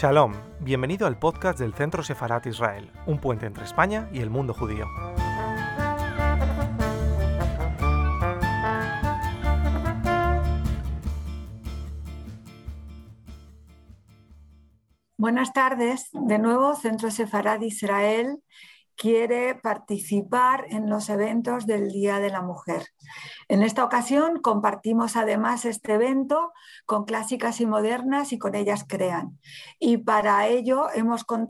Shalom, bienvenido al podcast del Centro Sefarat Israel, un puente entre España y el mundo judío. Buenas tardes, de nuevo Centro Sefarad Israel quiere participar en los eventos del Día de la Mujer. En esta ocasión compartimos además este evento con clásicas y modernas y con ellas crean. Y para ello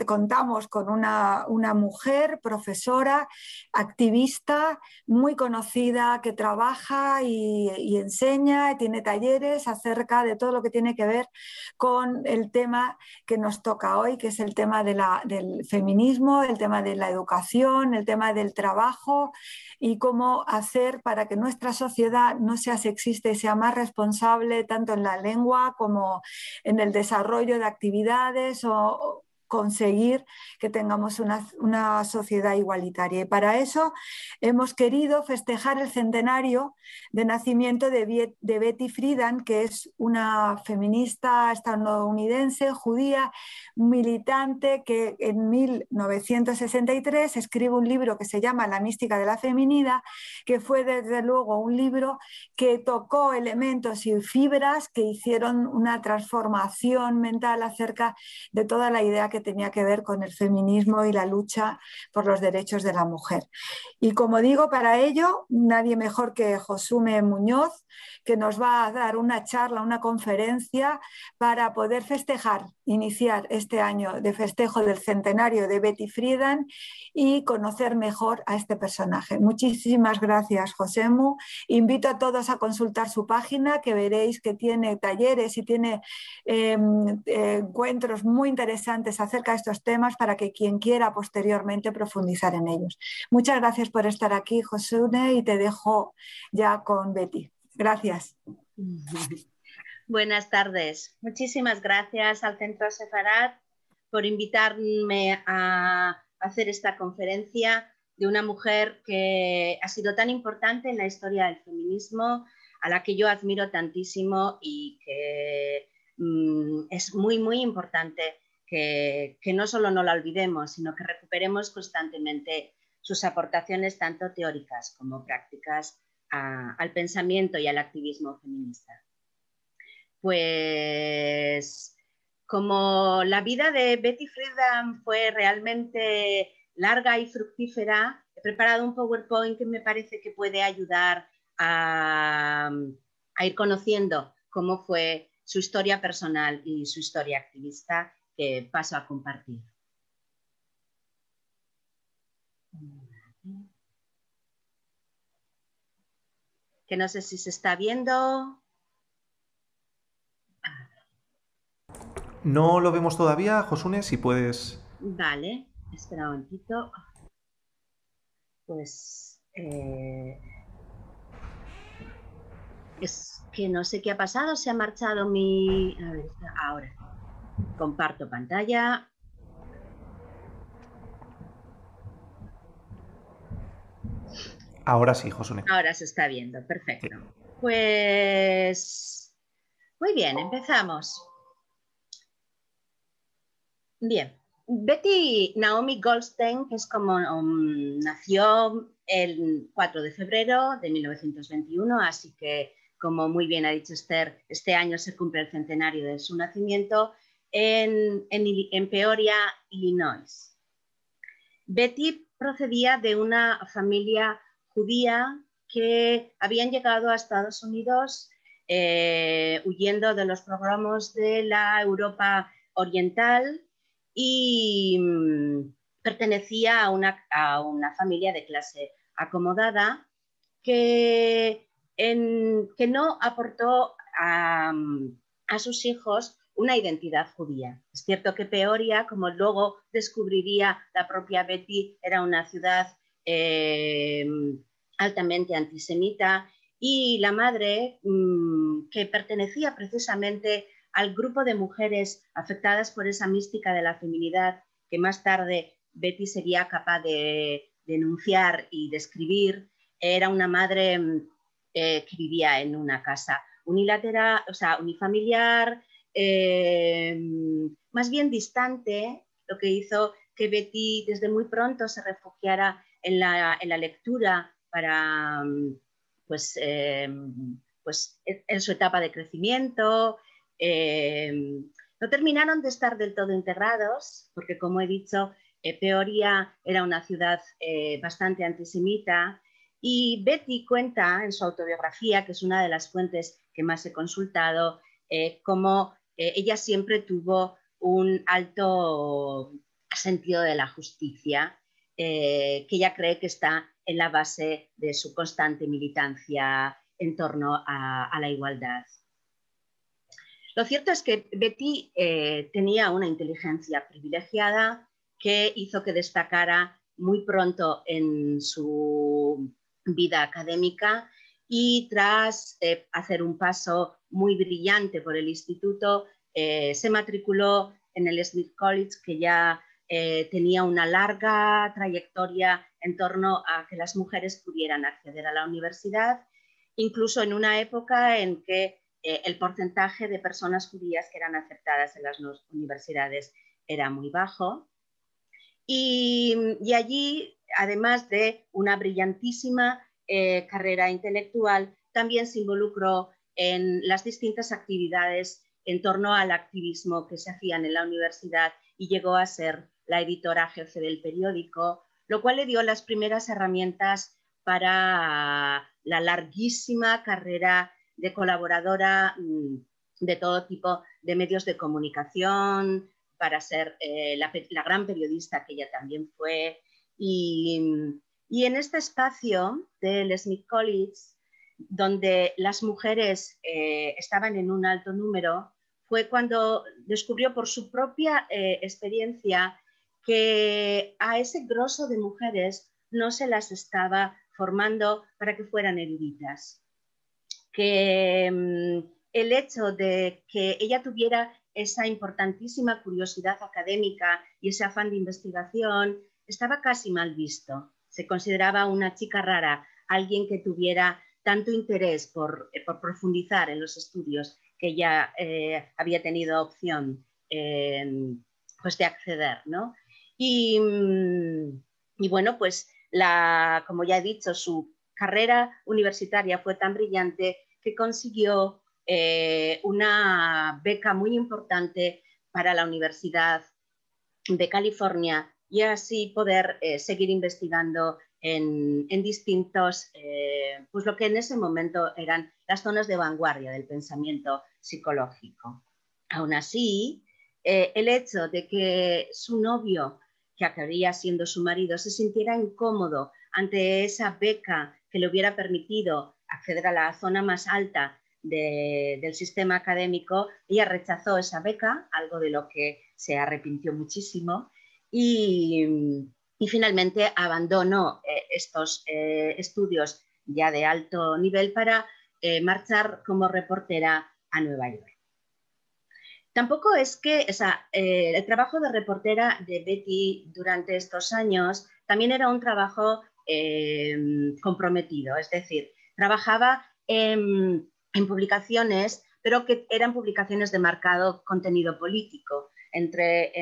contamos con una, mujer, profesora, activista, muy conocida, que trabaja y, enseña, y tiene talleres acerca de todo lo que tiene que ver con el tema que nos toca hoy, que es el tema del feminismo, el tema de la educación el tema del trabajo y cómo hacer para que nuestra sociedad no sea sexista y sea más responsable tanto en la lengua como en el desarrollo de actividades o, conseguir que tengamos una, sociedad igualitaria. Y para eso hemos querido festejar el centenario de nacimiento de, Betty Friedan, que es una feminista estadounidense, judía, militante, que en 1963 escribe un libro que se llama La mística de la feminidad, que fue desde luego un libro que tocó elementos y fibras que hicieron una transformación mental acerca de toda la idea que tenía que ver con el feminismo y la lucha por los derechos de la mujer. Y como digo, para ello, nadie mejor que Josume Muñoz, que nos va a dar una charla, una conferencia para poder festejar, iniciar este año de festejo del centenario de Betty Friedan y conocer mejor a este personaje. Muchísimas gracias, Josemu. Invito a todos a consultar su página, que veréis que tiene talleres y tiene em, encuentros muy interesantes acerca de estos temas para que quien quiera posteriormente profundizar en ellos. Muchas gracias por estar aquí, Josune, y te dejo ya con Betty. Gracias. Buenas tardes. Muchísimas gracias al Centro Sefarat por invitarme a hacer esta conferencia de una mujer que ha sido tan importante en la historia del feminismo, a la que yo admiro tantísimo y que mm, es muy, muy importante que, no solo no la olvidemos, sino que recuperemos constantemente sus aportaciones tanto teóricas como prácticas al pensamiento y al activismo feminista. Pues como la vida de Betty Friedan fue realmente larga y fructífera, he preparado un PowerPoint que me parece que puede ayudar a ir conociendo cómo fue su historia personal y su historia activista que paso a compartir. Que no sé si se está viendo. No lo vemos todavía, Josune, si puedes. Vale, espera un momentito. Pues eh, es que no sé qué ha pasado, se ha marchado mi. A ver, ahora. Comparto pantalla. Ahora sí, Josune. Ahora se está viendo, perfecto. Pues muy bien, empezamos. Bien, Betty Naomi Goldstein, que es como um, nació el 4 de febrero de 1921, así que como muy bien ha dicho Esther, este año se cumple el centenario de su nacimiento en, Peoria, Illinois. Betty procedía de una familia judía que habían llegado a Estados Unidos eh, huyendo de los programas de la Europa Oriental y mm, pertenecía a una, familia de clase acomodada que, que no aportó a sus hijos una identidad judía. Es cierto que Peoria, como luego descubriría la propia Betty, era una ciudad eh, altamente antisemita y la madre, mm, que pertenecía precisamente al grupo de mujeres afectadas por esa mística de la feminidad que más tarde Betty sería capaz de denunciar y describir, era una madre mm, eh, que vivía en una casa unilateral, o sea, unifamiliar, eh, más bien distante, lo que hizo que Betty desde muy pronto se refugiara en la, lectura para, pues, em, pues, en su etapa de crecimiento. Em, no terminaron de estar del todo integrados, porque como he dicho, eh, Peoria era una ciudad eh, bastante antisemita y Betty cuenta en su autobiografía, que es una de las fuentes que más he consultado, eh, cómo ella siempre tuvo un alto sentido de la justicia, que ella cree que está en la base de su constante militancia en torno a la igualdad. Lo cierto es que Betty eh, tenía una inteligencia privilegiada que hizo que destacara muy pronto en su vida académica y tras eh, hacer un paso muy brillante por el instituto, eh, se matriculó en el Smith College, que ya tenía una larga trayectoria en torno a que las mujeres pudieran acceder a la universidad, incluso en una época en que eh, el porcentaje de personas judías que eran aceptadas en las universidades era muy bajo. Y, allí, además de una brillantísima eh, carrera intelectual, también se involucró en las distintas actividades en torno al activismo que se hacían en la universidad y llegó a ser la editora jefe del periódico, lo cual le dio las primeras herramientas para la larguísima carrera de colaboradora mm, de todo tipo de medios de comunicación, para ser eh, la, gran periodista que ella también fue. Y, en este espacio del Smith College, donde las mujeres eh, estaban en un alto número, fue cuando descubrió por su propia eh, experiencia que a ese grosso de mujeres no se las estaba formando para que fueran eruditas que mm, el hecho de que ella tuviera esa importantísima curiosidad académica y ese afán de investigación estaba casi mal visto. Se consideraba una chica rara, alguien que tuviera tanto interés por, eh, profundizar en los estudios que ella eh, había tenido opción pues de acceder. Y, mm, y, bueno, pues la, como ya he dicho, su carrera universitaria fue tan brillante consiguió eh, una beca muy importante para la Universidad de California y así poder eh, seguir investigando en, distintos, eh, pues lo que en ese momento eran las zonas de vanguardia del pensamiento psicológico. Aún así, el hecho de que su novio, que acabaría siendo su marido, se sintiera incómodo ante esa beca que le hubiera permitido acceder a la zona más alta del sistema académico, ella rechazó esa beca, algo de lo que se arrepintió muchísimo, y, finalmente abandonó eh, estos eh, estudios ya de alto nivel para eh, marchar como reportera a Nueva York. Tampoco es que el trabajo de reportera de Betty durante estos años también era un trabajo comprometido, es decir, trabajaba en, publicaciones, pero que eran publicaciones de marcado contenido político, entre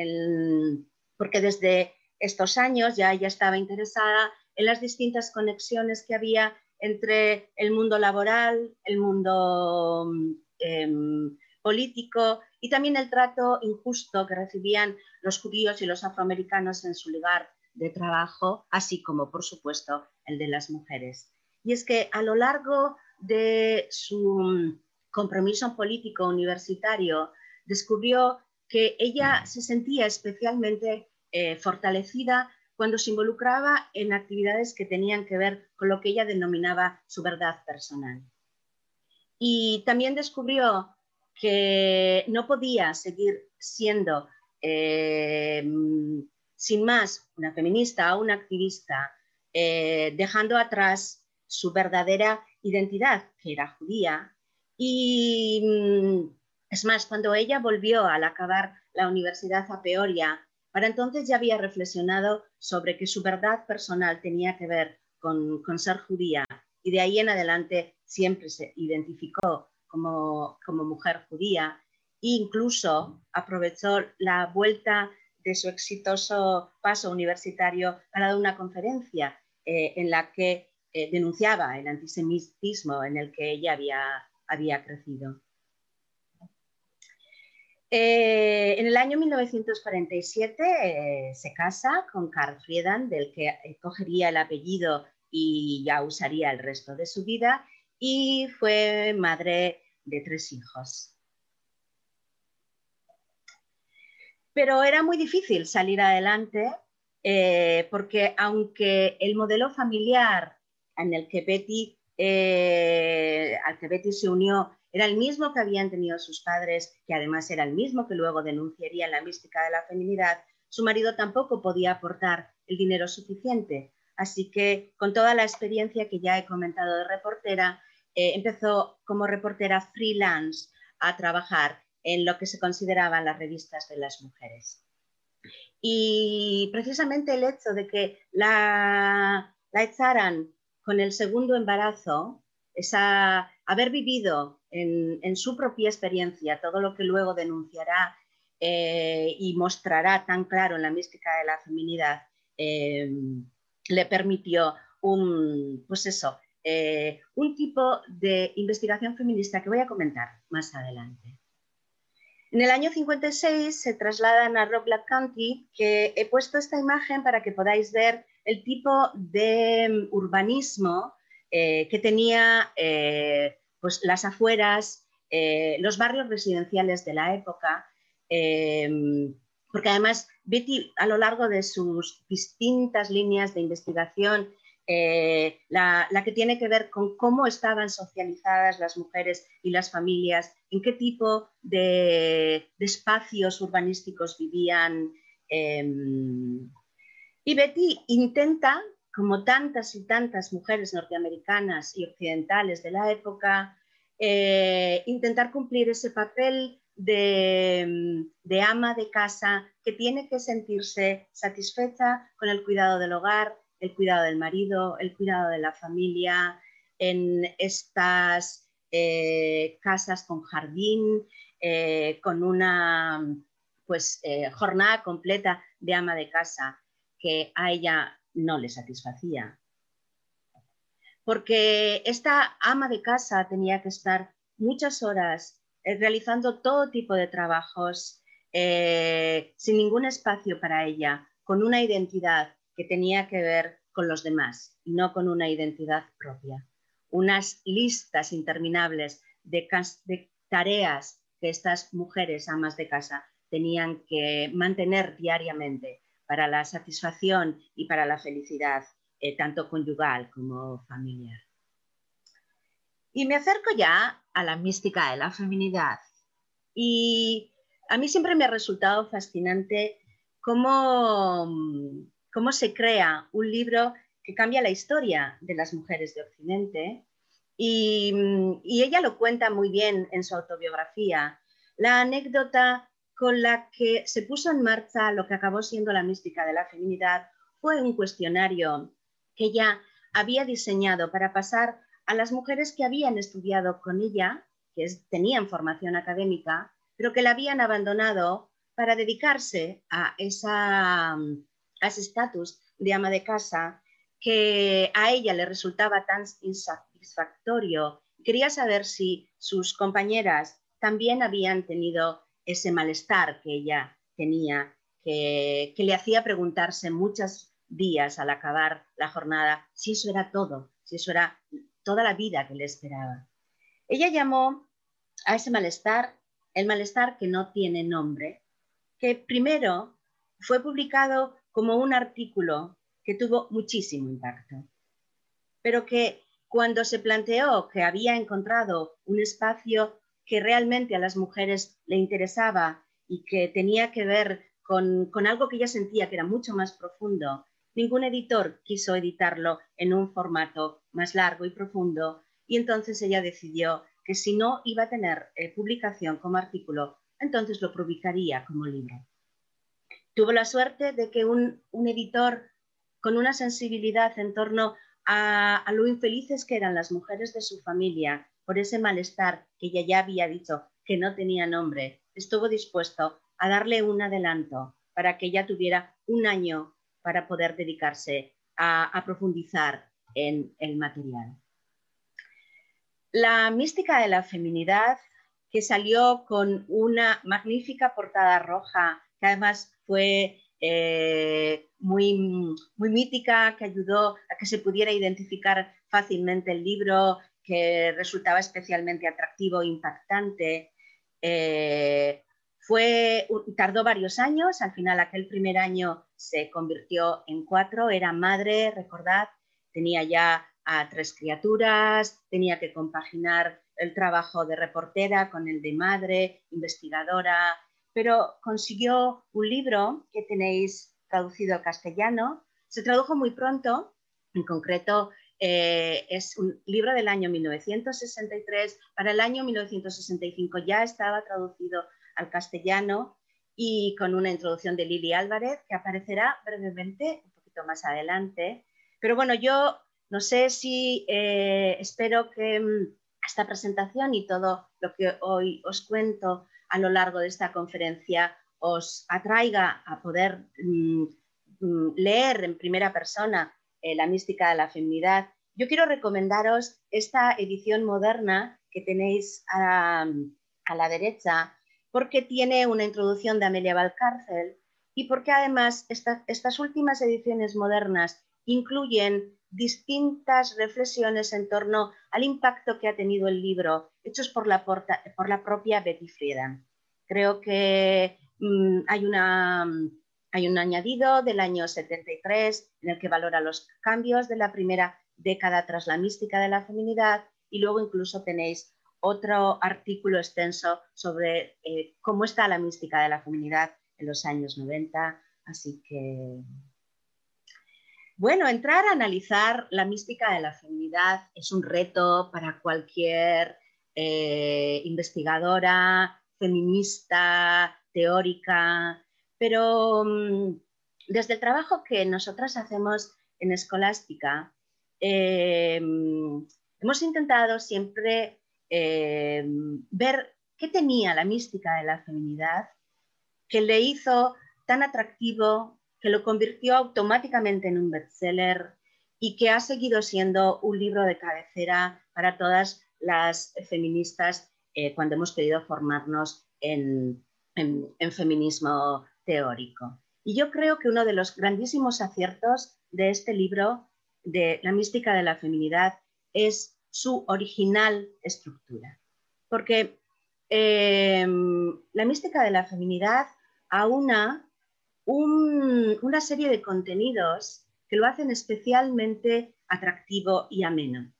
porque desde estos años ya ella estaba interesada en las distintas conexiones que había entre el mundo laboral, el mundo em, político y también el trato injusto que recibían los judíos y los afroamericanos en su lugar de trabajo, así como, por supuesto, el de las mujeres. Y es que a lo largo de su compromiso político universitario descubrió que ella se sentía especialmente eh, fortalecida cuando se involucraba en actividades que tenían que ver con lo que ella denominaba su verdad personal. Y también descubrió que no podía seguir siendo eh, sin más una feminista o una activista, eh, dejando atrás su verdadera identidad, que era judía. Y mm, es más, cuando ella volvió al acabar la universidad a Peoria, para entonces ya había reflexionado sobre que su verdad personal tenía que ver con, ser judía y de ahí en adelante siempre se identificó como, mujer judía incluso aprovechó la vuelta de su exitoso paso universitario para dar una conferencia eh, en la que eh, denunciaba el antisemitismo en el que ella había, había crecido. Eh, en el año 1947 se casa con Karl Friedan, del que cogería el apellido y ya usaría el resto de su vida, y fue madre de tres hijos. Pero era muy difícil salir adelante eh, porque aunque el modelo familiar en el que Betty, eh, al que Betty se unió era el mismo que habían tenido sus padres, que además era el mismo que luego denunciaría la mística de la feminidad, su marido tampoco podía aportar el dinero suficiente. Así que con toda la experiencia que ya he comentado de reportera, eh, empezó como reportera freelance a trabajar en lo que se consideraban las revistas de las mujeres. Y precisamente el hecho de que la, la echaran con el segundo embarazo, esa, haber vivido en, su propia experiencia todo lo que luego denunciará eh, y mostrará tan claro en la mística de la feminidad, eh, le permitió un, pues eso, eh, un tipo de investigación feminista que voy a comentar más adelante. En el año 56 se trasladan a Rock County, que he puesto esta imagen para que podáis ver el tipo de mm, urbanismo eh, que tenía eh, pues, las afueras, eh, los barrios residenciales de la época, porque además Betty a lo largo de sus distintas líneas de investigación eh, la, que tiene que ver con cómo estaban socializadas las mujeres y las familias, en qué tipo de, espacios urbanísticos vivían. Y Betty intenta, como tantas y tantas mujeres norteamericanas y occidentales de la época, eh, intentar cumplir ese papel de, de, ama de casa que tiene que sentirse satisfecha con el cuidado del hogar, el cuidado del marido, el cuidado de la familia, en estas eh, casas con jardín, eh, con una pues, jornada completa de ama de casa que a ella no le satisfacía. Porque esta ama de casa tenía que estar muchas horas realizando todo tipo de trabajos sin ningún espacio para ella, con una identidad que tenía que ver con los demás y no con una identidad propia. Unas listas interminables de, tareas que estas mujeres amas de casa tenían que mantener diariamente para la satisfacción y para la felicidad, eh, tanto conyugal como familiar. Y me acerco ya a la mística de la feminidad. Y a mí siempre me ha resultado fascinante cómo cómo se crea un libro que cambia la historia de las mujeres de Occidente. Y, ella lo cuenta muy bien en su autobiografía. La anécdota con la que se puso en marcha lo que acabó siendo la mística de la feminidad fue un cuestionario que ella había diseñado para pasar a las mujeres que habían estudiado con ella, que tenían formación académica, pero que la habían abandonado para dedicarse a a ese estatus de ama de casa que a ella le resultaba tan insatisfactorio. Quería saber si sus compañeras también habían tenido ese malestar que ella tenía, que, le hacía preguntarse muchos días al acabar la jornada si eso era todo, si eso era toda la vida que le esperaba. Ella llamó a ese malestar el malestar que no tiene nombre, que primero fue publicado como un artículo que tuvo muchísimo impacto, pero que cuando se planteó que había encontrado un espacio que realmente a las mujeres le interesaba y que tenía que ver con, algo que ella sentía que era mucho más profundo, ningún editor quiso editarlo en un formato más largo y profundo y entonces ella decidió que si no iba a tener eh, publicación como artículo, entonces lo publicaría como libro. Tuvo la suerte de que un, editor con una sensibilidad en torno a, lo infelices que eran las mujeres de su familia por ese malestar que ella ya había dicho que no tenía nombre, estuvo dispuesto a darle un adelanto para que ella tuviera un año para poder dedicarse a, profundizar en el material. La mística de la feminidad, que salió con una magnífica portada roja, que además fue eh, muy, muy mítica, que ayudó a que se pudiera identificar fácilmente el libro, que resultaba especialmente atractivo e impactante. Eh, fue, tardó varios años, al final aquel primer año se convirtió en cuatro, era madre, recordad, tenía ya a tres criaturas, tenía que compaginar el trabajo de reportera con el de madre, investigadora, pero consiguió un libro que tenéis traducido al castellano. Se tradujo muy pronto, en concreto eh, es un libro del año 1963. Para el año 1965 ya estaba traducido al castellano y con una introducción de Lili Álvarez que aparecerá brevemente un poquito más adelante. Pero bueno, yo no sé si eh, espero que mm, esta presentación y todo lo que hoy os cuento a lo largo de esta conferencia os atraiga a poder mm, mm, leer en primera persona eh, la mística de la feminidad. Yo quiero recomendaros esta edición moderna que tenéis a la derecha, porque tiene una introducción de Amelia Valcárcel y porque además estas últimas ediciones modernas incluyen distintas reflexiones en torno al impacto que ha tenido el libro, hechos por la, propia Betty Friedan. Creo que mm, hay, una, hay un añadido del año 73 en el que valora los cambios de la primera década tras la mística de la feminidad y luego incluso tenéis otro artículo extenso sobre eh, cómo está la mística de la feminidad en los años 90. Así que, bueno, entrar a analizar la mística de la feminidad es un reto para cualquier eh, investigadora, feminista, teórica, pero mm, desde el trabajo que nosotras hacemos en Escolástica, eh, hemos intentado siempre eh, ver qué tenía la mística de la feminidad que le hizo tan atractivo, que lo convirtió automáticamente en un bestseller y que ha seguido siendo un libro de cabecera para todas las feministas eh, cuando hemos querido formarnos en feminismo teórico. Y yo creo que uno de los grandísimos aciertos de este libro, de la mística de la feminidad, es su original estructura. Porque em, la mística de la feminidad aúna una serie de contenidos que lo hacen especialmente atractivo y ameno.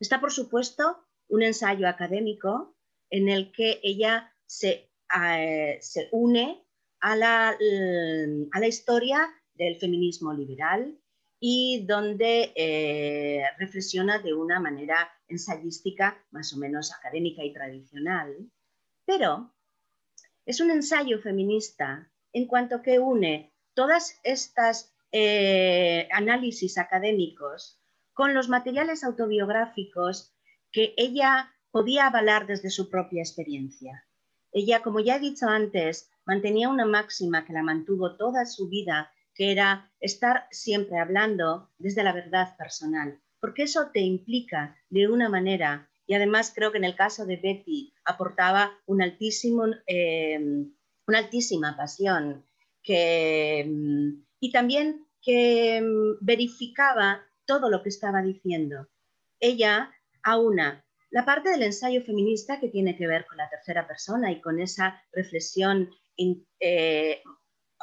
Está, por supuesto, un ensayo académico en el que ella se, eh, une a la, a la historia del feminismo liberal, y donde eh, reflexiona de una manera ensayística más o menos académica y tradicional, pero es un ensayo feminista en cuanto que une todas estas eh, análisis académicos con los materiales autobiográficos que ella podía avalar desde su propia experiencia. Ella, como ya he dicho antes, mantenía una máxima que la mantuvo toda su vida que era estar siempre hablando desde la verdad personal, porque eso te implica de una manera, y además creo que en el caso de Betty aportaba un altísimo, eh, una altísima pasión que, y también que mm, verificaba todo lo que estaba diciendo. Ella aúna la parte del ensayo feminista que tiene que ver con la tercera persona y con esa reflexión eh,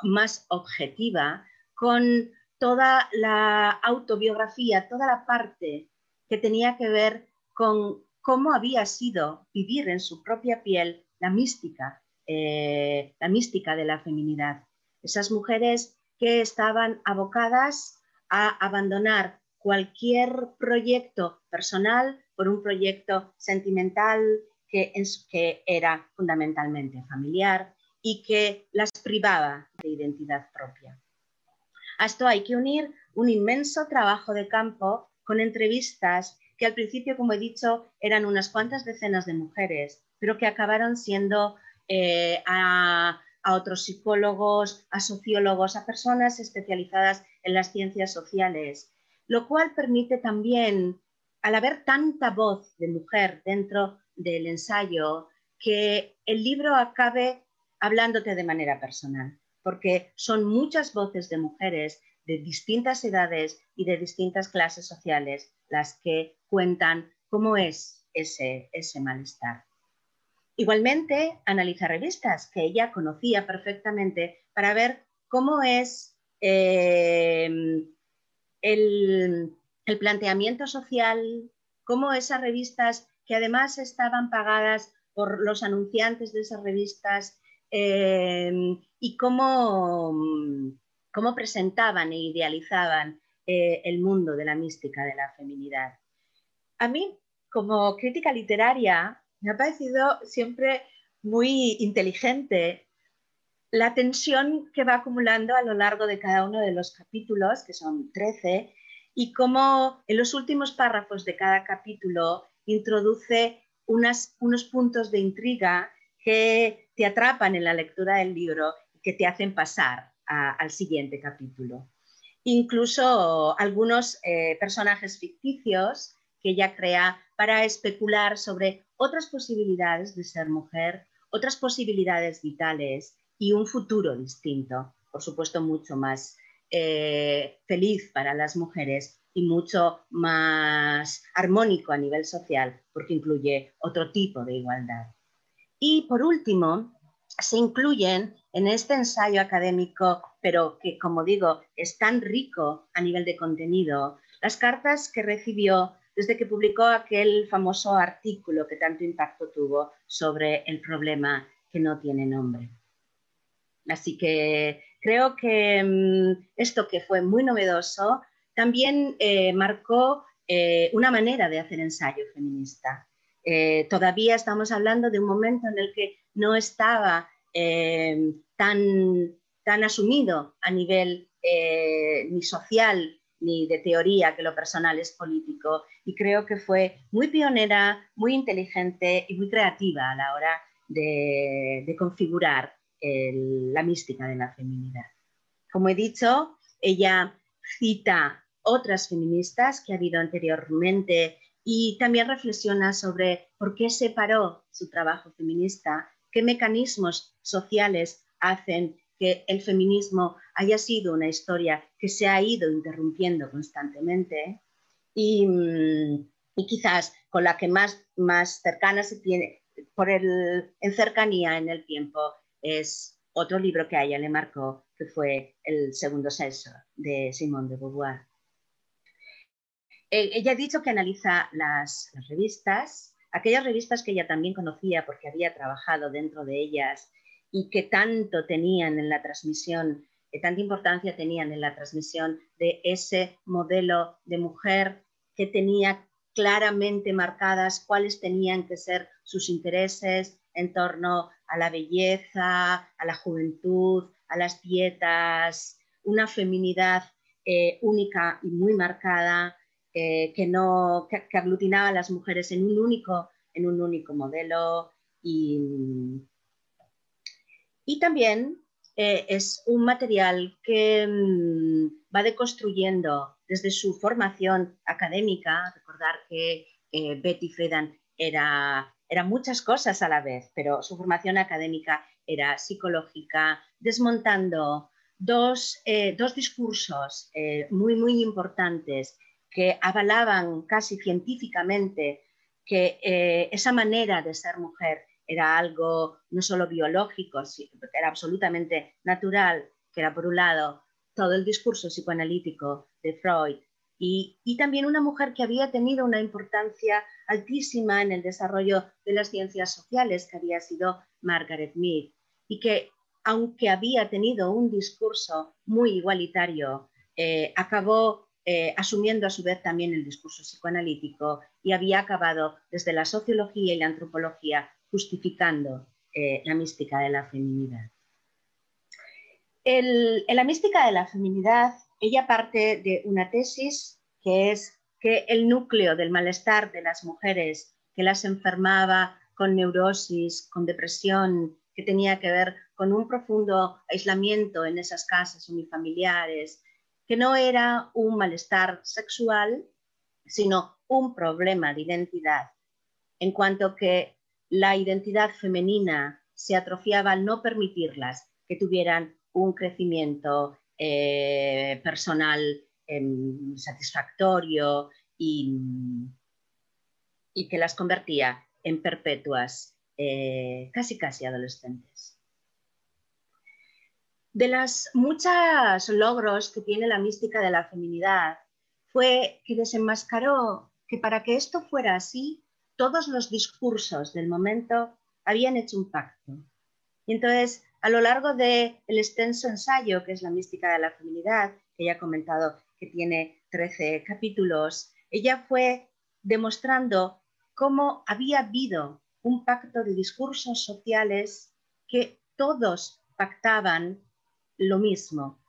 más objetiva con toda la autobiografía, toda la parte que tenía que ver con cómo había sido vivir en su propia piel la mística, eh, la mística de la feminidad. Esas mujeres que estaban abocadas a abandonar cualquier proyecto personal por un proyecto sentimental que, que era fundamentalmente familiar, y que las privaba de identidad propia. A esto hay que unir un inmenso trabajo de campo con entrevistas que al principio, como he dicho, eran unas cuantas decenas de mujeres, pero que acabaron siendo eh, a, otros psicólogos, a sociólogos, a personas especializadas en las ciencias sociales, lo cual permite también, al haber tanta voz de mujer dentro del ensayo, que el libro acabe hablándote de manera personal, porque son muchas voces de mujeres de distintas edades y de distintas clases sociales las que cuentan cómo es ese, ese malestar. Igualmente, analiza revistas que ella conocía perfectamente para ver cómo es eh, el, planteamiento social, cómo esas revistas que además estaban pagadas por los anunciantes de esas revistas eh, y cómo, cómo, presentaban e idealizaban eh, el mundo de la mística de la feminidad. A mí, como crítica literaria, me ha parecido siempre muy inteligente la tensión que va acumulando a lo largo de cada uno de los capítulos, que son 13, y cómo en los últimos párrafos de cada capítulo introduce unos puntos de intriga que te atrapan en la lectura del libro y que te hacen pasar al siguiente capítulo. Incluso algunos eh, personajes ficticios que ella crea para especular sobre otras posibilidades de ser mujer, otras posibilidades vitales y un futuro distinto, por supuesto mucho más eh, feliz para las mujeres y mucho más armónico a nivel social, porque incluye otro tipo de igualdad. Y por último, se incluyen en este ensayo académico, pero que, como digo, es tan rico a nivel de contenido, las cartas que recibió desde que publicó aquel famoso artículo que tanto impacto tuvo sobre el problema que no tiene nombre. Así que creo que mm, esto que fue muy novedoso también eh, marcó eh, una manera de hacer ensayo feminista. Eh, todavía estamos hablando de un momento en el que no estaba tan, tan asumido a nivel ni social ni de teoría que lo personal es político. Y creo que fue muy pionera, muy inteligente y muy creativa a la hora de, configurar la mística de la feminidad. Como he dicho, ella cita otras feministas que ha habido anteriormente y también reflexiona sobre por qué separó su trabajo feminista, qué mecanismos sociales hacen que el feminismo haya sido una historia que se ha ido interrumpiendo constantemente y, mm, quizás con la que más, más cercana se tiene por el, en cercanía en el tiempo es otro libro que a ella le marcó, que fue El segundo sexo de Simone de Beauvoir. Eh, ella ha dicho que analiza las, revistas, aquellas revistas que ella también conocía porque había trabajado dentro de ellas y que tanto tenían en la transmisión, que tanta importancia tenían en la transmisión de ese modelo de mujer que tenía claramente marcadas cuáles tenían que ser sus intereses en torno a la belleza, a la juventud, a las dietas, una feminidad eh, única y muy marcada eh, que, no, que, aglutinaba a las mujeres en un único, en un único modelo y, y también eh, es un material que mm, va deconstruyendo desde su formación académica. Recordar que eh, Betty Friedan era, era muchas cosas a la vez, pero su formación académica era psicológica, desmontando dos, dos discursos muy, muy importantes que avalaban casi científicamente que esa manera de ser mujer era algo no solo biológico, era absolutamente natural, que era por un lado todo el discurso psicoanalítico de Freud y, también una mujer que había tenido una importancia altísima en el desarrollo de las ciencias sociales, que había sido Margaret Mead, y que aunque había tenido un discurso muy igualitario, eh, acabó eh, asumiendo a su vez también el discurso psicoanalítico y había acabado desde la sociología y la antropología justificando eh, la mística de la feminidad. en la mística de la feminidad, ella parte de una tesis que es que el núcleo del malestar de las mujeres que las enfermaba con neurosis, con depresión que tenía que ver con un profundo aislamiento en esas casas unifamiliares, que no era un malestar sexual, sino un problema de identidad, en cuanto que la identidad femenina se atrofiaba al no permitirlas que tuvieran un crecimiento eh, personal em, satisfactorio y, que las convertía en perpetuas, eh, casi casi adolescentes. De las muchos logros que tiene la mística de la feminidad fue que desenmascaró que para que esto fuera así, todos los discursos del momento habían hecho un pacto. Y entonces, a lo largo del extenso ensayo, que es la mística de la feminidad, que ya he comentado que tiene 13 capítulos, ella fue demostrando cómo había habido un pacto de discursos sociales que todos pactaban lo mismo,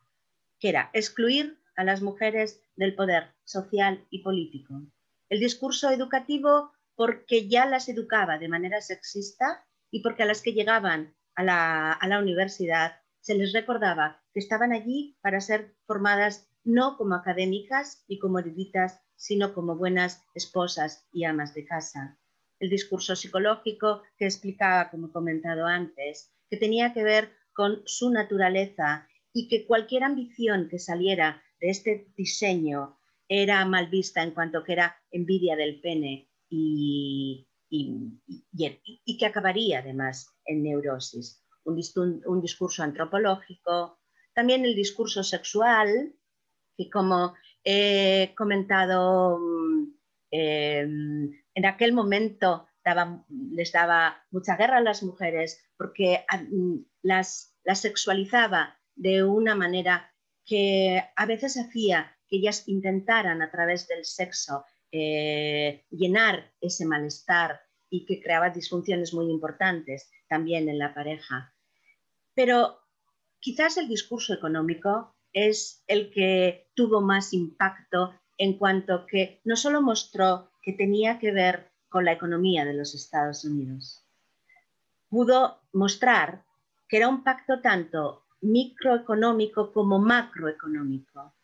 que era excluir a las mujeres del poder social y político. El discurso educativo porque ya las educaba de manera sexista y porque a las que llegaban a la, universidad se les recordaba que estaban allí para ser formadas no como académicas y como eruditas, sino como buenas esposas y amas de casa. El discurso psicológico que explicaba, como comentado antes, que tenía que ver con su naturaleza y que cualquier ambición que saliera de este diseño era mal vista en cuanto que era envidia del pene y, y, que acabaría además en neurosis. Un, discurso antropológico, también el discurso sexual, que como he comentado, em, en aquel momento les daba mucha guerra a las mujeres porque las, las sexualizaba de una manera que a veces hacía que ellas intentaran a través del sexo eh, llenar ese malestar y que creaba disfunciones muy importantes también en la pareja. Pero quizás el discurso económico es el que tuvo más impacto en cuanto que no solo mostró que tenía que ver con la economía de los Estados Unidos, pudo mostrar que era un pacto tanto microeconómico como macroeconómico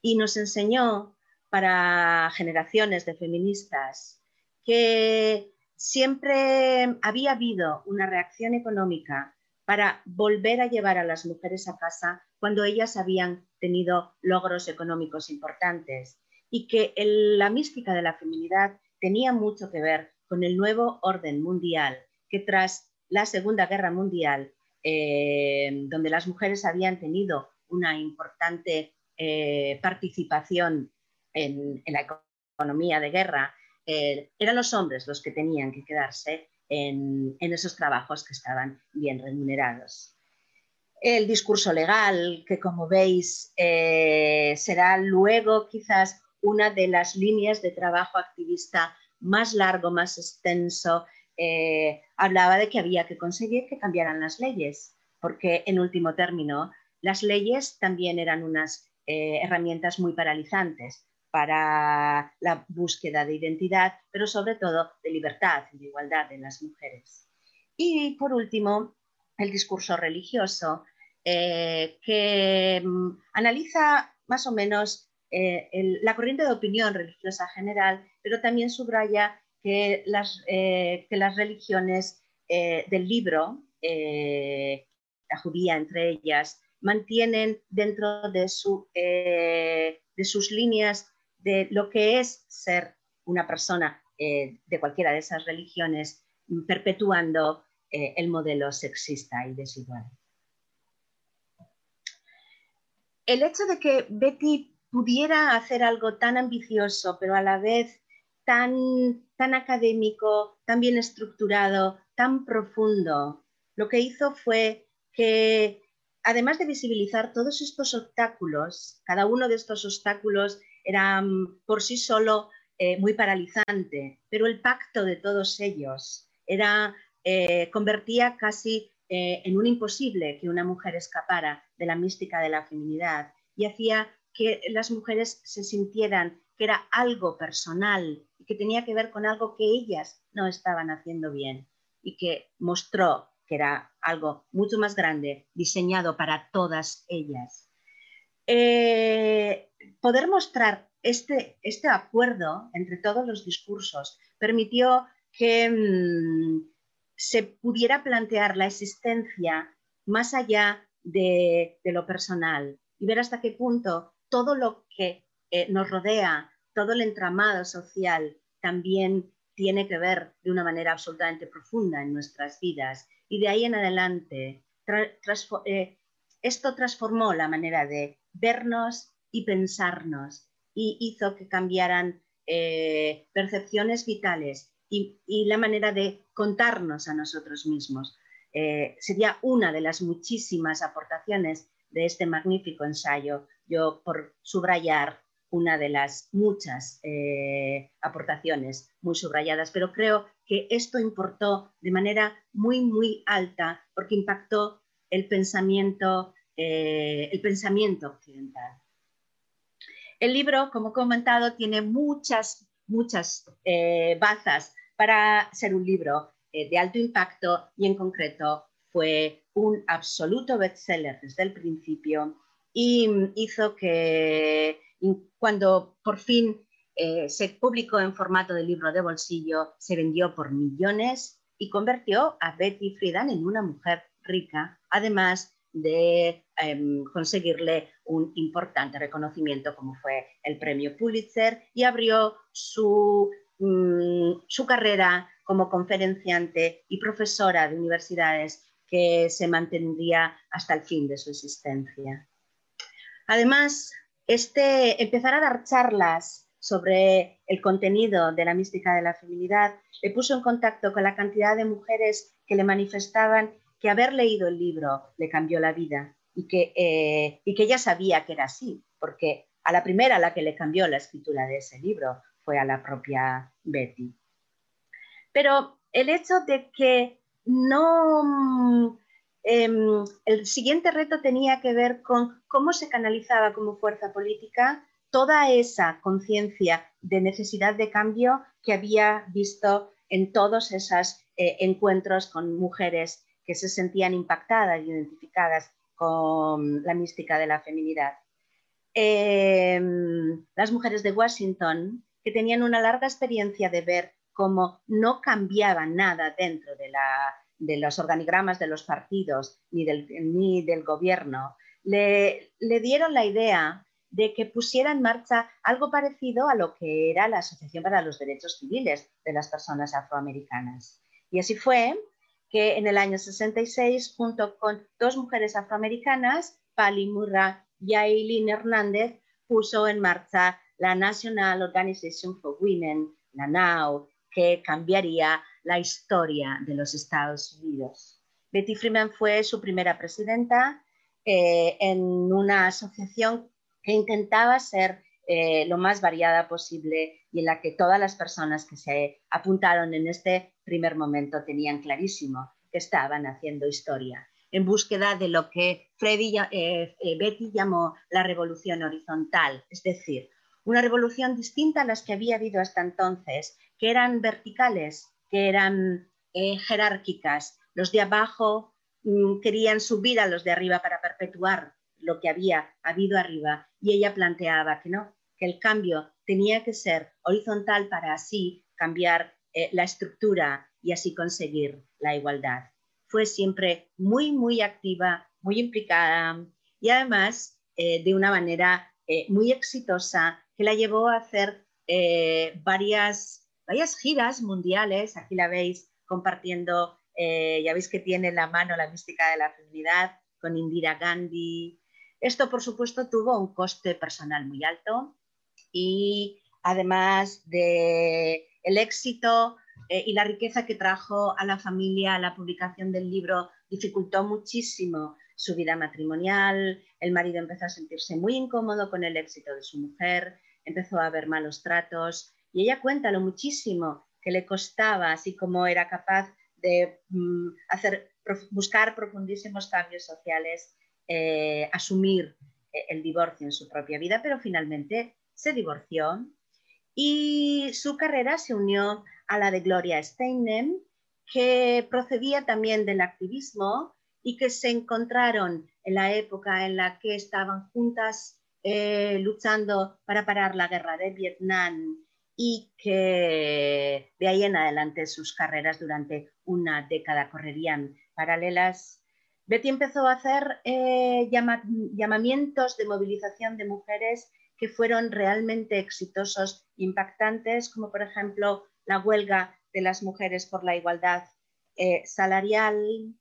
y nos enseñó para generaciones de feministas que siempre había habido una reacción económica para volver a llevar a las mujeres a casa cuando ellas habían tenido logros económicos importantes y que la mística de la feminidad tenía mucho que ver con el nuevo orden mundial que tras la Segunda Guerra Mundial, eh, donde las mujeres habían tenido una importante eh, participación en, la economía de guerra, eh, eran los hombres los que tenían que quedarse en, esos trabajos que estaban bien remunerados. El discurso legal, que como veis será luego quizás una de las líneas de trabajo activista más largo, más extenso, eh, hablaba de que había que conseguir que cambiaran las leyes, porque en último término las leyes también eran unas herramientas muy paralizantes para la búsqueda de identidad, pero sobre todo de libertad y de igualdad de las mujeres. Y por último, el discurso religioso, eh, que mm, analiza más o menos eh, la corriente de opinión religiosa general, pero también subraya que las, eh, religiones del libro, la judía entre ellas, mantienen dentro de, de sus líneas de lo que es ser una persona eh, de cualquiera de esas religiones, perpetuando eh, el modelo sexista y desigual. El hecho de que Betty pudiera hacer algo tan ambicioso, pero a la vez tan, tan académico, tan bien estructurado, tan profundo, lo que hizo fue que, además de visibilizar todos estos obstáculos, cada uno de estos obstáculos era mm, por sí solo eh, muy paralizante, pero el pacto de todos ellos era, eh, convertía casi eh, en un imposible que una mujer escapara de la mística de la feminidad y hacía que las mujeres se sintieran que era algo personal y que tenía que ver con algo que ellas no estaban haciendo bien y que mostró que era algo mucho más grande, diseñado para todas ellas. Eh, poder mostrar este, este acuerdo entre todos los discursos permitió que mm, se pudiera plantear la existencia más allá de, lo personal y ver hasta qué punto todo lo que eh, nos rodea, todo el entramado social también tiene que ver de una manera absolutamente profunda en nuestras vidas. Y de ahí en adelante, eh, esto transformó la manera de vernos y pensarnos y hizo que cambiaran eh, percepciones vitales y, la manera de contarnos a nosotros mismos. Sería una de las muchísimas aportaciones de este magnífico ensayo. Yo, por subrayar una de las muchas eh, aportaciones muy subrayadas, pero creo que esto importó de manera muy, muy alta porque impactó el pensamiento, eh, el pensamiento occidental. El libro, como comentado, tiene muchas, muchas eh, bazas para ser un libro de alto impacto y en concreto fue un absoluto bestseller desde el principio y hizo que cuando por fin eh, se publicó en formato de libro de bolsillo, se vendió por millones y convirtió a Betty Friedan en una mujer rica, además de em, conseguirle un importante reconocimiento como fue el premio Pulitzer y abrió su, mm, su carrera como conferenciante y profesora de universidades que se mantendría hasta el fin de su existencia. Además, este, empezar a dar charlas sobre el contenido de la mística de la feminidad le puso en contacto con la cantidad de mujeres que le manifestaban que haber leído el libro le cambió la vida y que, eh, y que ella sabía que era así, porque a la primera a la que le cambió la escritura de ese libro fue a la propia Betty. Pero el hecho de que no Em, el siguiente reto tenía que ver con cómo se canalizaba como fuerza política toda esa conciencia de necesidad de cambio que había visto en todos esos eh, encuentros con mujeres que se sentían impactadas y identificadas con la mística de la feminidad. Em, las mujeres de Washington, que tenían una larga experiencia de ver cómo no cambiaba nada dentro de la de los organigramas de los partidos ni del, ni del gobierno, le, dieron la idea de que pusiera en marcha algo parecido a lo que era la Asociación para los Derechos Civiles de las Personas Afroamericanas. Y así fue que en el año 66, junto con dos mujeres afroamericanas, Pali Murra y Aileen Hernández, puso en marcha la National Organization for Women, la NOW, que cambiaría la historia de los Estados Unidos. Betty Freeman fue su primera presidenta eh, en una asociación que intentaba ser eh, lo más variada posible y en la que todas las personas que se apuntaron en este primer momento tenían clarísimo que estaban haciendo historia en búsqueda de lo que eh, Betty llamó la revolución horizontal, es decir, una revolución distinta a las que había habido hasta entonces, que eran verticales que eran eh, jerárquicas. Los de abajo mm, querían subir a los de arriba para perpetuar lo que había habido arriba y ella planteaba que no, que el cambio tenía que ser horizontal para así cambiar eh, la estructura y así conseguir la igualdad. Fue siempre muy, muy activa, muy implicada y además eh, de una manera muy exitosa que la llevó a hacer varias varias giras mundiales, aquí la veis compartiendo, eh, ya veis que tiene en la mano la mística de la feminidad con Indira Gandhi. Esto, por supuesto, tuvo un coste personal muy alto y además de el éxito eh, y la riqueza que trajo a la familia la publicación del libro, dificultó muchísimo su vida matrimonial, el marido empezó a sentirse muy incómodo con el éxito de su mujer, empezó a haber malos tratos y ella cuenta lo muchísimo que le costaba, así como era capaz de mm, hacer, buscar profundísimos cambios sociales, eh, asumir eh, el divorcio en su propia vida, pero finalmente se divorció y su carrera se unió a la de Gloria Steinem que procedía también del activismo y que se encontraron en la época en la que estaban juntas eh, luchando para parar la guerra de Vietnam y que de ahí en adelante sus carreras durante una década correrían paralelas. Betty empezó a hacer eh, llamamientos de movilización de mujeres que fueron realmente exitosos, impactantes, como por ejemplo la huelga de las mujeres por la igualdad eh, salarial,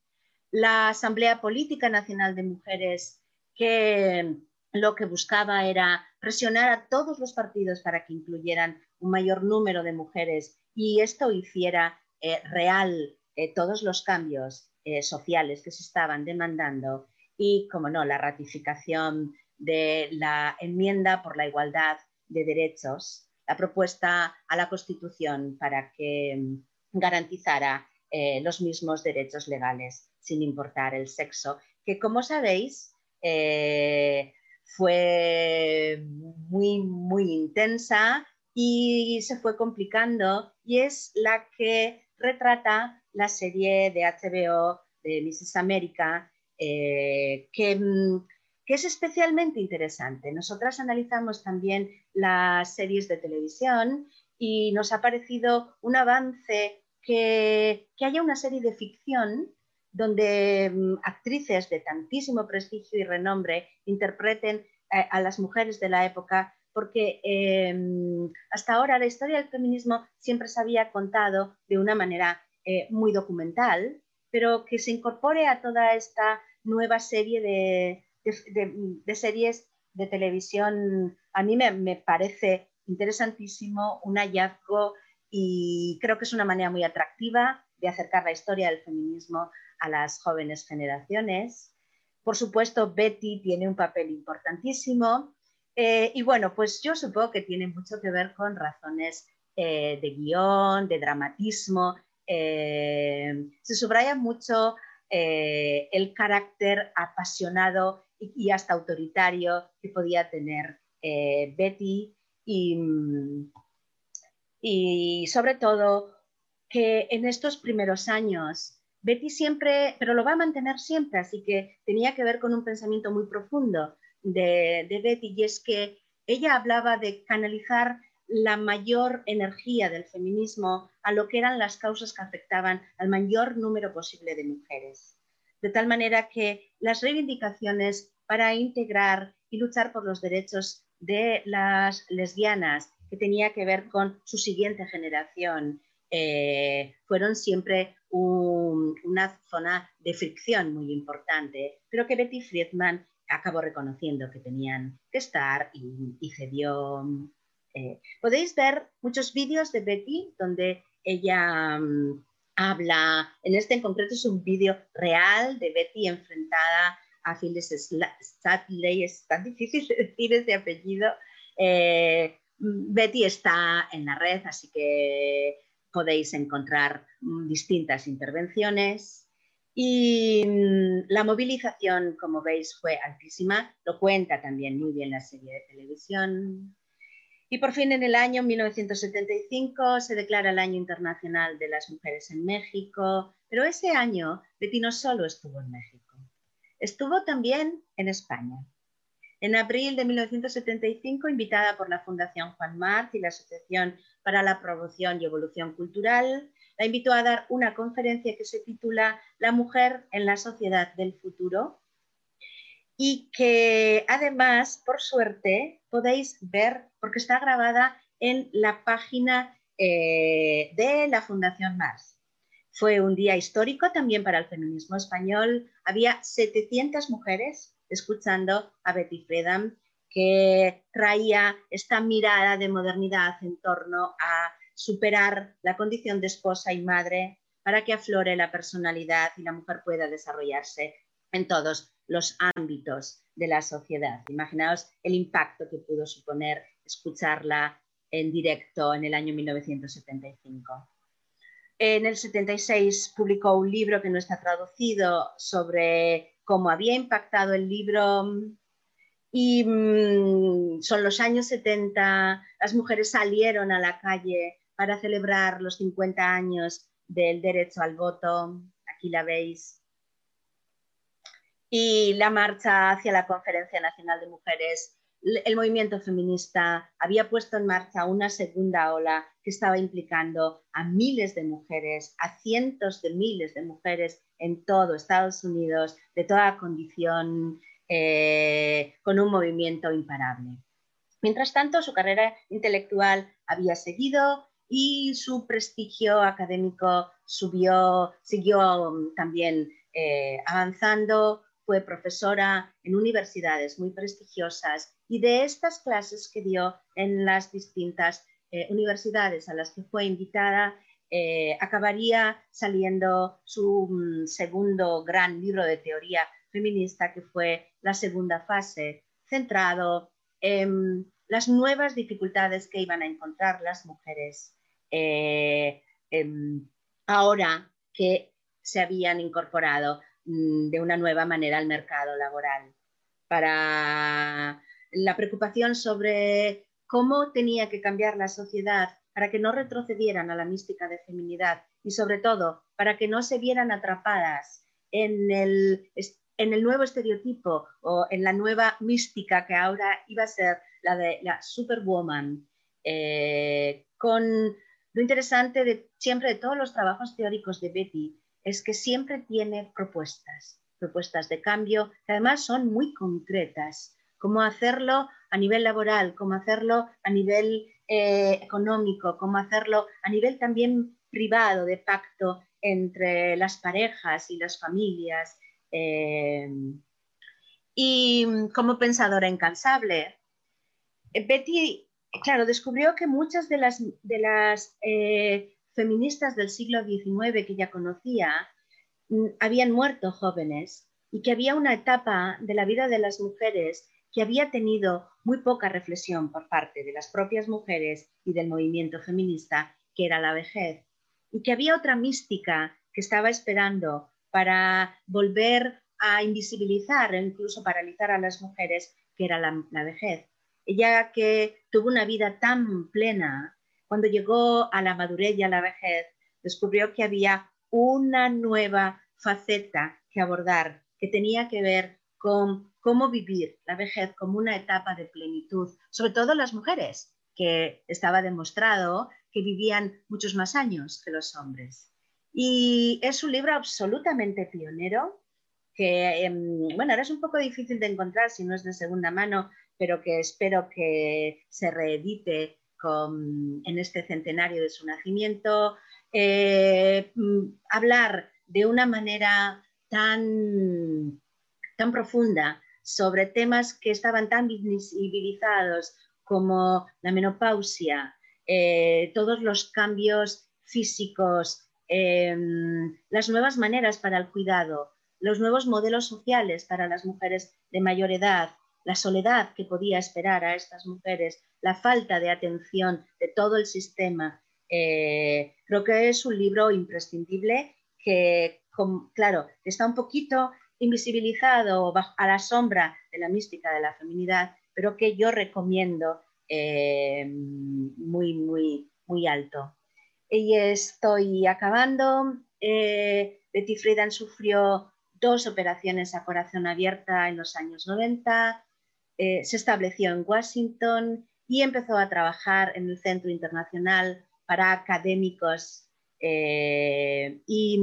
la Asamblea Política Nacional de Mujeres, que lo que buscaba era presionar a todos los partidos para que incluyeran un mayor número de mujeres y esto hiciera eh, real eh, todos los cambios sociales que se estaban demandando y, como no, la ratificación de la enmienda por la igualdad de derechos, la propuesta a la Constitución para que mm, garantizara eh, los mismos derechos legales sin importar el sexo, que como sabéis eh, fue muy, muy intensa y se fue complicando y es la que retrata la serie de HBO de Mrs. America, eh, que mm, que es especialmente interesante. Nosotras analizamos también las series de televisión y nos ha parecido un avance que, haya una serie de ficción donde mm, actrices de tantísimo prestigio y renombre interpreten eh, a las mujeres de la época, porque em, hasta ahora la historia del feminismo siempre se había contado de una manera eh, muy documental, pero que se incorpore a toda esta nueva serie de, de, series de televisión, a mí me, parece interesantísimo, un hallazgo y creo que es una manera muy atractiva de acercar la historia del feminismo a las jóvenes generaciones. Por supuesto, Betty tiene un papel importantísimo eh, y bueno, pues yo supongo que tiene mucho que ver con razones eh, de guion, de dramatismo. Eh, se subraya mucho el carácter apasionado y, hasta autoritario que podía tener Betty mm, y, sobre todo que en estos primeros años Betty siempre, pero lo va a mantener siempre, así que tenía que ver con un pensamiento muy profundo de, Betty y es que ella hablaba de canalizar la mayor energía del feminismo a lo que eran las causas que afectaban al mayor número posible de mujeres. De tal manera que las reivindicaciones para integrar y luchar por los derechos de las lesbianas, que tenía que ver con su siguiente generación, eh, fueron siempre una zona de fricción muy importante, pero que Betty Friedman acabó reconociendo que tenían que estar y, cedió. Eh, podéis ver muchos vídeos de Betty donde ella mm, habla, en este en concreto es un vídeo real de Betty enfrentada a Phyllis Statley, es tan difícil de decir ese apellido. Eh, Betty está en la red, así que podéis encontrar mm, distintas intervenciones. Y mm, la movilización, como veis, fue altísima. Lo cuenta también muy bien la serie de televisión. Y por fin en el año 1975 se declara el Año Internacional de las Mujeres en México, pero ese año Betty no solo estuvo en México, estuvo también en España. En abril de 1975, invitada por la Fundación Juan March y la Asociación para la Promoción y Evolución Cultural, la invitó a dar una conferencia que se titula La mujer en la sociedad del futuro y que además, por suerte, podéis ver, porque está grabada en la página eh, de la Fundación Mars. Fue un día histórico también para el feminismo español. Había 700 mujeres escuchando a Betty Friedan, que traía esta mirada de modernidad en torno a superar la condición de esposa y madre para que aflore la personalidad y la mujer pueda desarrollarse en todos los ámbitos de la sociedad. Imaginaos el impacto que pudo suponer escucharla en directo en el año 1975. En el 76 publicó un libro que no está traducido sobre cómo había impactado el libro y mm, son los años 70, las mujeres salieron a la calle para celebrar los 50 años del derecho al voto, aquí la veis, y la marcha hacia la Conferencia Nacional de Mujeres. El movimiento feminista había puesto en marcha una segunda ola que estaba implicando a miles de mujeres, a cientos de miles de mujeres en todo Estados Unidos, de toda condición, eh, con un movimiento imparable. Mientras tanto, su carrera intelectual había seguido y su prestigio académico subió, siguió mm, también eh, avanzando. Fue profesora en universidades muy prestigiosas y de estas clases que dio en las distintas eh, universidades a las que fue invitada, eh, acabaría saliendo su mm, segundo gran libro de teoría feminista, que fue La segunda fase, centrado en las nuevas dificultades que iban a encontrar las mujeres eh, ahora que se habían incorporado Mm, de una nueva manera al mercado laboral. Para la preocupación sobre cómo tenía que cambiar la sociedad para que no retrocedieran a la mística de feminidad y sobre todo para que no se vieran atrapadas en el, en el nuevo estereotipo o en la nueva mística que ahora iba a ser la de la superwoman, eh, con lo interesante de siempre de todos los trabajos teóricos de Betty es que siempre tiene propuestas, propuestas de cambio, que además son muy concretas. Cómo hacerlo a nivel laboral, cómo hacerlo a nivel eh, económico, cómo hacerlo a nivel también privado, de pacto entre las parejas y las familias. Eh, y como pensadora incansable, Betty, claro, descubrió que muchas de las, de las eh, feministas del siglo XIX que ya conocía mm, habían muerto jóvenes y que había una etapa de la vida de las mujeres que había tenido muy poca reflexión por parte de las propias mujeres y del movimiento feminista, que era la vejez, y que había otra mística que estaba esperando para volver a invisibilizar e incluso paralizar a las mujeres, que era la vejez. Ella que tuvo una vida tan plena cuando llegó a la madurez y a la vejez, descubrió que había una nueva faceta que abordar, que tenía que ver con cómo vivir la vejez como una etapa de plenitud, sobre todo las mujeres, que estaba demostrado que vivían muchos más años que los hombres. Y es un libro absolutamente pionero, que, em, bueno, ahora es un poco difícil de encontrar si no es de segunda mano, pero que espero que se reedite en este centenario de su nacimiento, eh, mm, hablar de una manera tan, tan profunda sobre temas que estaban tan visibilizados como la menopausia, eh, todos los cambios físicos, em, las nuevas maneras para el cuidado, los nuevos modelos sociales para las mujeres de mayor edad, la soledad que podía esperar a estas mujeres, la falta de atención de todo el sistema. Eh, creo que es un libro imprescindible que, claro, está un poquito invisibilizado a la sombra de la mística de la feminidad, pero que yo recomiendo eh, muy, muy, muy alto. Y estoy acabando. Eh, Betty Friedan sufrió dos operaciones a corazón abierta en los años 90. Eh, se estableció en Washington y empezó a trabajar en el Centro Internacional para Académicos eh, y,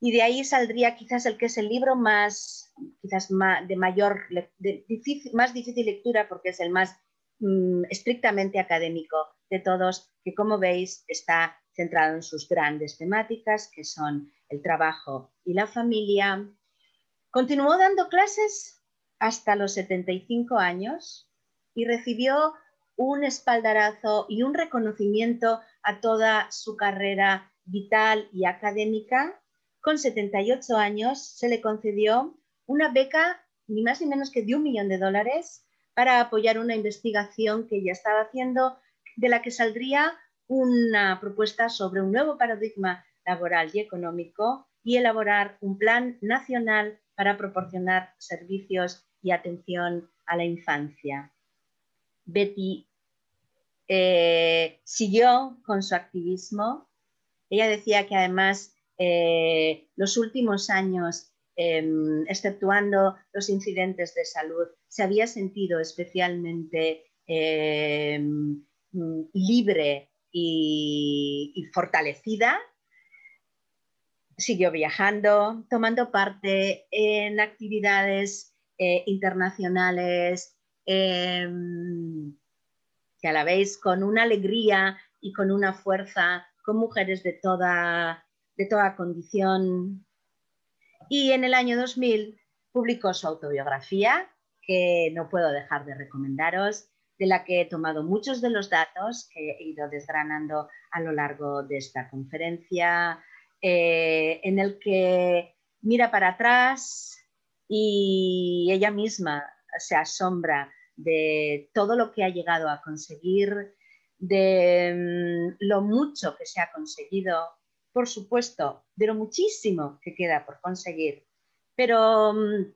de ahí saldría quizás el que es el libro más, quizás de mayor, más difícil lectura porque es el más mm, estrictamente académico de todos, que como veis está centrado en sus grandes temáticas, que son el trabajo y la familia. Continuó dando clases hasta los 75 años y recibió un espaldarazo y un reconocimiento a toda su carrera vital y académica. Con 78 años se le concedió una beca ni más ni menos que de un millón de dólares para apoyar una investigación que ella estaba haciendo, de la que saldría una propuesta sobre un nuevo paradigma laboral y económico y elaborar un plan nacional para proporcionar servicios y atención a la infancia. Betty eh, siguió con su activismo. Ella decía que además eh, los últimos años, em, exceptuando los incidentes de salud, se había sentido especialmente em, libre y, fortalecida. Siguió viajando, tomando parte en actividades eh, internacionales, em, que a la vez con una alegría y con una fuerza, con mujeres de toda, de toda condición. Y en el año 2000 publicó su autobiografía, que no puedo dejar de recomendaros, de la que he tomado muchos de los datos que he ido desgranando a lo largo de esta conferencia, eh, en el que mira para atrás y ella misma se asombra de todo lo que ha llegado a conseguir, de mm, lo mucho que se ha conseguido, por supuesto, de lo muchísimo que queda por conseguir. Pero mm,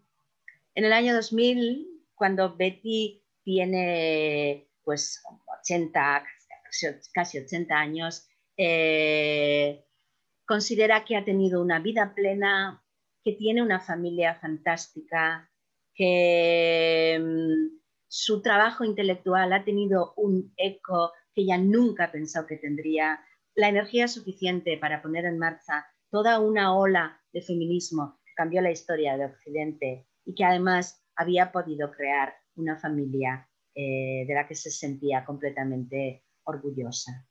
en el año 2000, cuando Betty tiene pues 80, casi 80 años, eh, considera que ha tenido una vida plena, que tiene una familia fantástica, que mm, su trabajo intelectual ha tenido un eco que ella nunca pensó que tendría, la energía suficiente para poner en marcha toda una ola de feminismo que cambió la historia de Occidente y que además había podido crear una familia eh, de la que se sentía completamente orgullosa.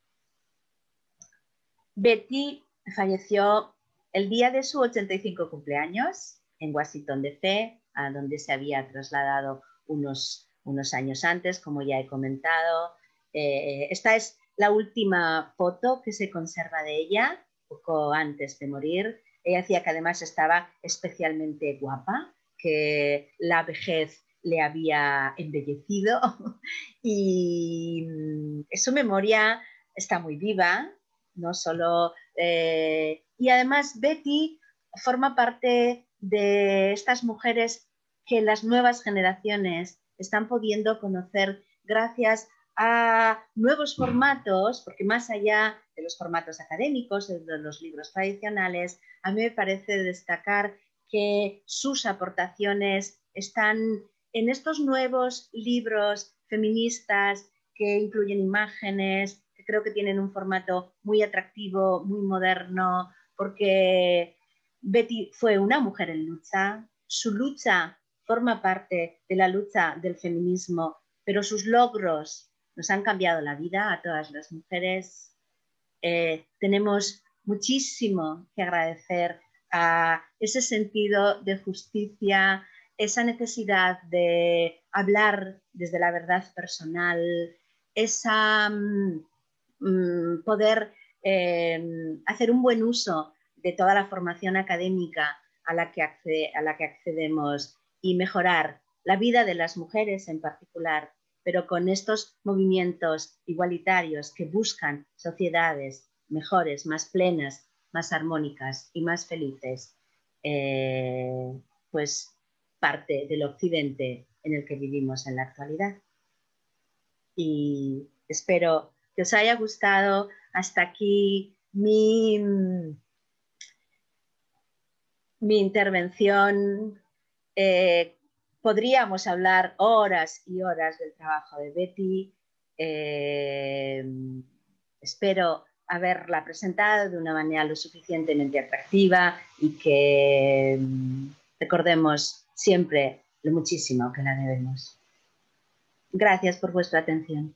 Betty falleció el día de su 85 cumpleaños en Washington, D.C., a donde se había trasladado unos, unos años antes, como ya he comentado. Eh, esta es la última foto que se conserva de ella, poco antes de morir. Ella decía que además estaba especialmente guapa, que la vejez le había embellecido y mm, su memoria está muy viva, no solo... Eh, y además Betty forma parte de estas mujeres que las nuevas generaciones están pudiendo conocer gracias a nuevos formatos, porque más allá de los formatos académicos, de los libros tradicionales, a mí me parece destacar que sus aportaciones están en estos nuevos libros feministas que incluyen imágenes, creo que tienen un formato muy atractivo, muy moderno, porque Betty fue una mujer en lucha, su lucha forma parte de la lucha del feminismo, pero sus logros nos han cambiado la vida a todas las mujeres. Eh, tenemos muchísimo que agradecer a ese sentido de justicia, esa necesidad de hablar desde la verdad personal, esa mm, poder em, hacer un buen uso de toda la formación académica a la, que a la que accedemos y mejorar la vida de las mujeres en particular, pero con estos movimientos igualitarios que buscan sociedades mejores, más plenas, más armónicas y más felices, eh, pues parte del occidente en el que vivimos en la actualidad. Y espero que os haya gustado hasta aquí mi, mi intervención. Eh, podríamos hablar horas y horas del trabajo de Betty. Eh, espero haberla presentado de una manera lo suficientemente atractiva y que mm, recordemos siempre lo muchísimo que la debemos. Gracias por vuestra atención.